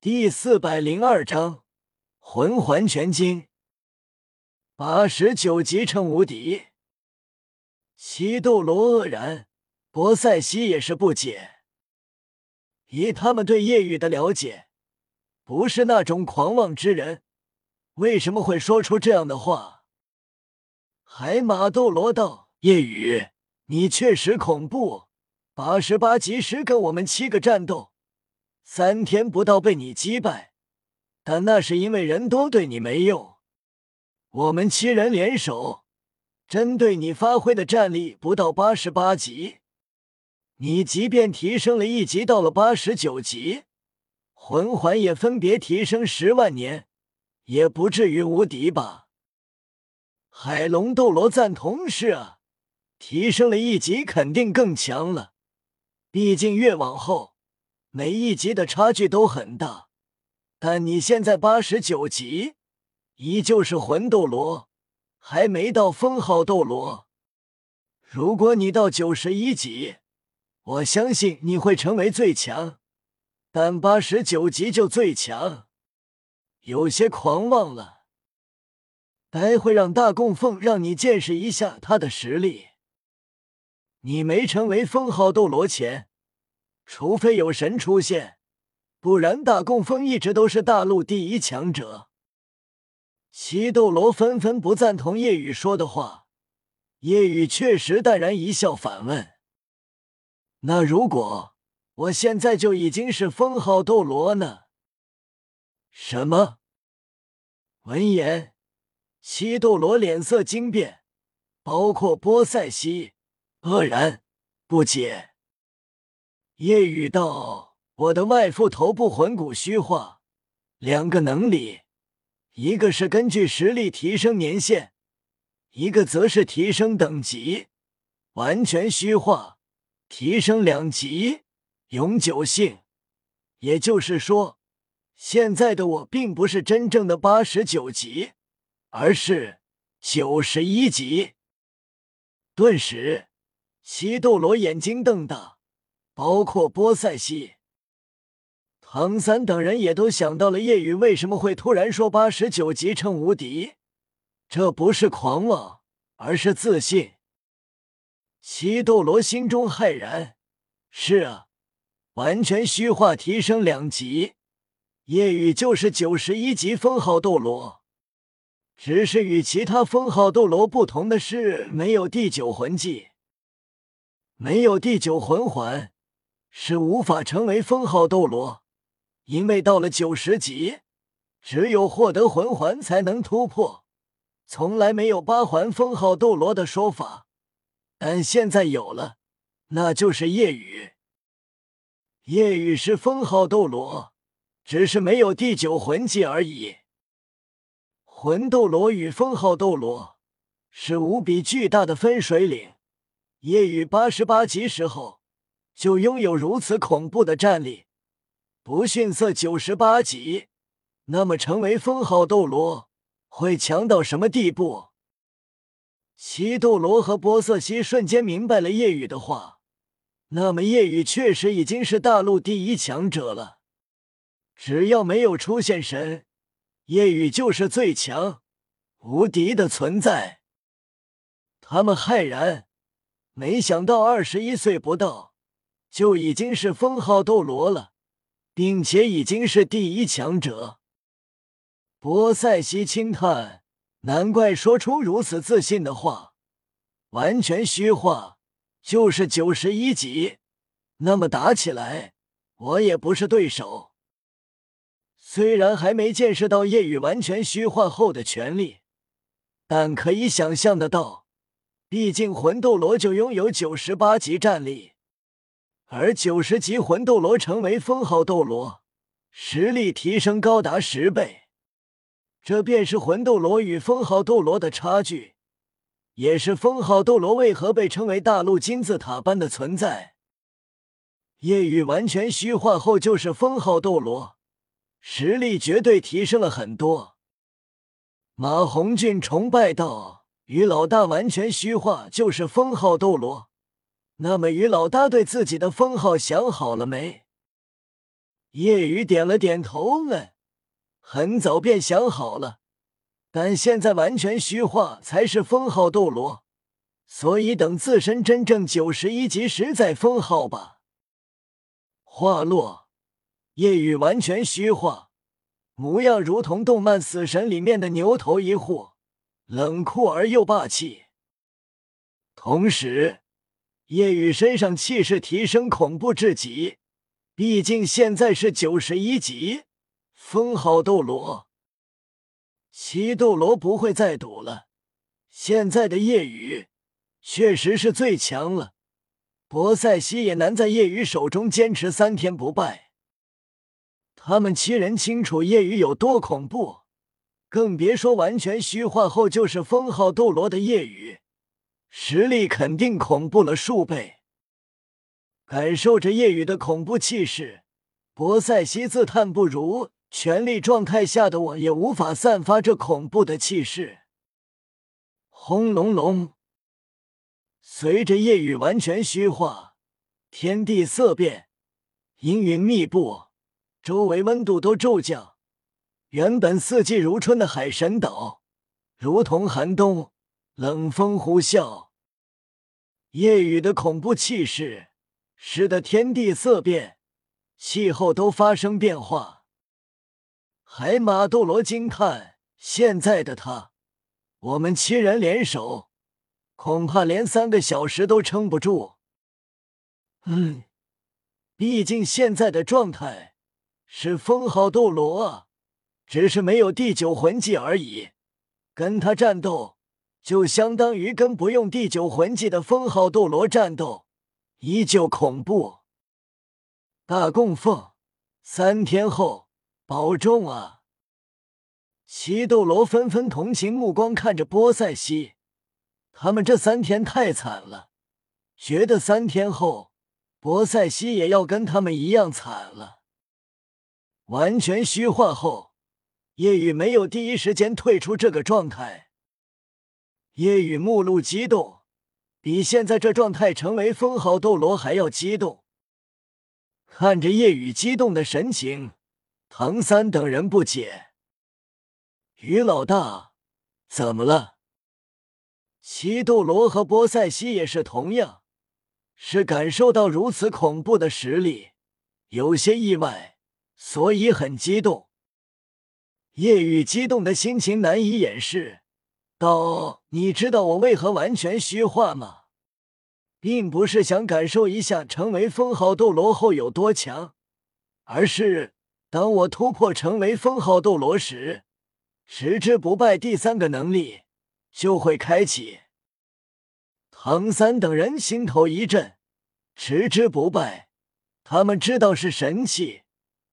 第四百零二章魂环全经，八十九级称无敌。西斗罗愕然，博塞西也是不解。以他们对叶雨的了解，不是那种狂妄之人，为什么会说出这样的话？海马斗罗道：“叶雨，你确实恐怖，八十八级时跟我们七个战斗。”三天不到被你击败，但那是因为人多对你没用。我们七人联手，针对你发挥的战力不到八十八级。你即便提升了一级到了八十九级，魂环也分别提升十万年，也不至于无敌吧？海龙斗罗赞同是啊，提升了一级肯定更强了，毕竟越往后。每一级的差距都很大，但你现在八十九级，依旧是魂斗罗，还没到封号斗罗。如果你到九十一级，我相信你会成为最强，但八十九级就最强，有些狂妄了。待会让大供奉让你见识一下他的实力。你没成为封号斗罗前。除非有神出现，不然大供奉一直都是大陆第一强者。七斗罗纷纷不赞同叶雨说的话，叶雨确实淡然一笑，反问：“那如果我现在就已经是封号斗罗呢？”什么？闻言，七斗罗脸色惊变，包括波塞西愕然不解。夜雨道：“我的外附头部魂骨虚化，两个能力，一个是根据实力提升年限，一个则是提升等级。完全虚化，提升两级，永久性。也就是说，现在的我并不是真正的八十九级，而是九十一级。”顿时，西斗罗眼睛瞪大。包括波塞西、唐三等人也都想到了夜雨为什么会突然说八十九级称无敌，这不是狂妄，而是自信。西斗罗心中骇然，是啊，完全虚化提升两级，夜雨就是九十一级封号斗罗，只是与其他封号斗罗不同的是，没有第九魂技，没有第九魂环。是无法成为封号斗罗，因为到了九十级，只有获得魂环才能突破，从来没有八环封号斗罗的说法。但现在有了，那就是夜雨。夜雨是封号斗罗，只是没有第九魂技而已。魂斗罗与封号斗罗是无比巨大的分水岭。夜雨八十八级时候。就拥有如此恐怖的战力，不逊色九十八级，那么成为封号斗罗会强到什么地步？西斗罗和波瑟西瞬间明白了夜雨的话，那么夜雨确实已经是大陆第一强者了。只要没有出现神，夜雨就是最强无敌的存在。他们骇然，没想到二十一岁不到。就已经是封号斗罗了，并且已经是第一强者。波塞西轻叹，难怪说出如此自信的话。完全虚化就是九十一级，那么打起来我也不是对手。虽然还没见识到夜雨完全虚化后的权力，但可以想象得到，毕竟魂斗罗就拥有九十八级战力。而九十级魂斗罗成为封号斗罗，实力提升高达十倍，这便是魂斗罗与封号斗罗的差距，也是封号斗罗为何被称为大陆金字塔般的存在。夜雨完全虚化后就是封号斗罗，实力绝对提升了很多。马红俊崇拜道：“与老大完全虚化就是封号斗罗。”那么，于老大对自己的封号想好了没？夜雨点了点头，嗯，很早便想好了，但现在完全虚化才是封号斗罗，所以等自身真正九十一级时再封号吧。话落，夜雨完全虚化，模样如同动漫《死神》里面的牛头一户，冷酷而又霸气。同时，夜雨身上气势提升恐怖至极。毕竟现在是九十一级封号斗罗，七斗罗不会再赌了。现在的夜雨确实是最强了，博塞西也难在夜雨手中坚持三天不败。他们七人清楚夜雨有多恐怖，更别说完全虚化后就是封号斗罗的夜雨，实力肯定恐怖了数倍。感受着夜雨的恐怖气势，博塞西自叹不如。全力状态下的我也无法散发这恐怖的气势。轰隆隆，随着夜雨完全虚化，天地色变，阴云密布，周围温度都骤降。原本四季如春的海神岛，如同寒冬，冷风呼啸。夜雨的恐怖气势。使得天地色变，气候都发生变化。海马斗罗惊叹：“现在的他，我们七人联手，恐怕连三个小时都撑不住。”嗯，毕竟现在的状态是封号斗罗啊，只是没有第九魂技而已。跟他战斗，就相当于跟不用第九魂技的封号斗罗战斗。依旧恐怖，大供奉，三天后保重啊！七斗罗纷纷同情目光看着波塞西，他们这三天太惨了，觉得三天后波塞西也要跟他们一样惨了。完全虚化后，夜雨没有第一时间退出这个状态，夜雨目露激动。比现在这状态成为封号斗罗还要激动。看着夜雨激动的神情，唐三等人不解：“于老大，怎么了？”七斗罗和波塞西也是同样，是感受到如此恐怖的实力，有些意外，所以很激动。夜雨激动的心情难以掩饰。道：“你知道我为何完全虚化吗？并不是想感受一下成为封号斗罗后有多强，而是当我突破成为封号斗罗时，持之不败第三个能力就会开启。”唐三等人心头一震，持之不败，他们知道是神器，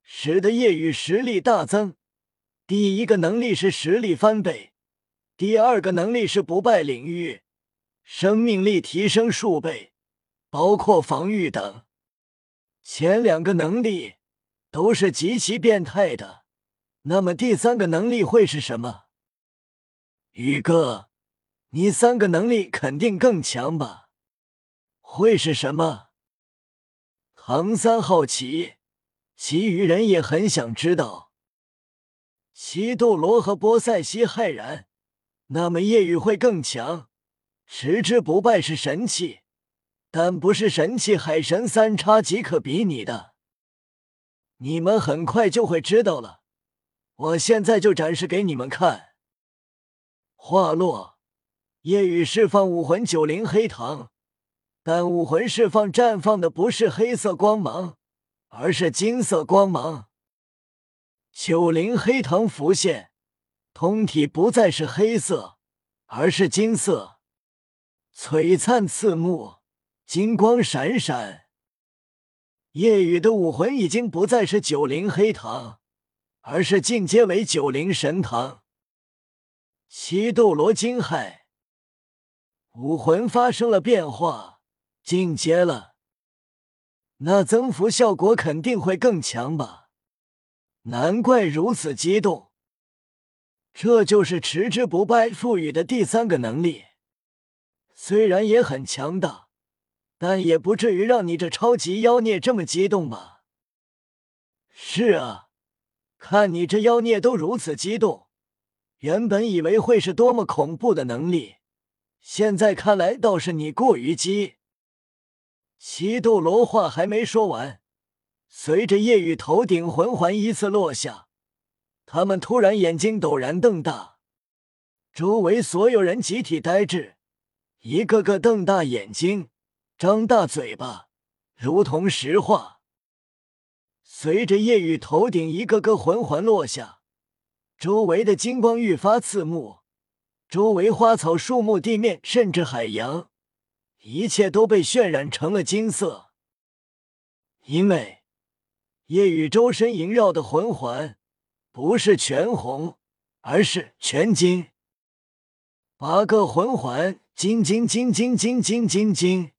使得夜雨实力大增。第一个能力是实力翻倍。第二个能力是不败领域，生命力提升数倍，包括防御等。前两个能力都是极其变态的，那么第三个能力会是什么？宇哥，你三个能力肯定更强吧？会是什么？唐三好奇，其余人也很想知道。西斗罗和波塞西骇然。那么夜雨会更强，持之不败是神器，但不是神器海神三叉戟可比拟的。你们很快就会知道了，我现在就展示给你们看。话落，夜雨释放武魂九灵黑糖，但武魂释放绽放的不是黑色光芒，而是金色光芒。九灵黑糖浮现。通体不再是黑色，而是金色，璀璨刺目，金光闪闪。夜雨的武魂已经不再是九灵黑藤，而是进阶为九灵神藤。七斗罗惊骇，武魂发生了变化，进阶了，那增幅效果肯定会更强吧？难怪如此激动。这就是持之不败赋予的第三个能力，虽然也很强大，但也不至于让你这超级妖孽这么激动吧？是啊，看你这妖孽都如此激动，原本以为会是多么恐怖的能力，现在看来倒是你过于激。七斗罗话还没说完，随着夜雨头顶魂环依次落下，他们突然眼睛陡然瞪大，周围所有人集体呆滞，一个个瞪大眼睛，张大嘴巴，如同石化。随着夜雨头顶一个个魂环落下，周围的金光愈发刺目，周围花草树木、地面甚至海洋，一切都被渲染成了金色。因为夜雨周身萦绕的魂环不是全红，而是全金。八个魂环，金金金金金金金金。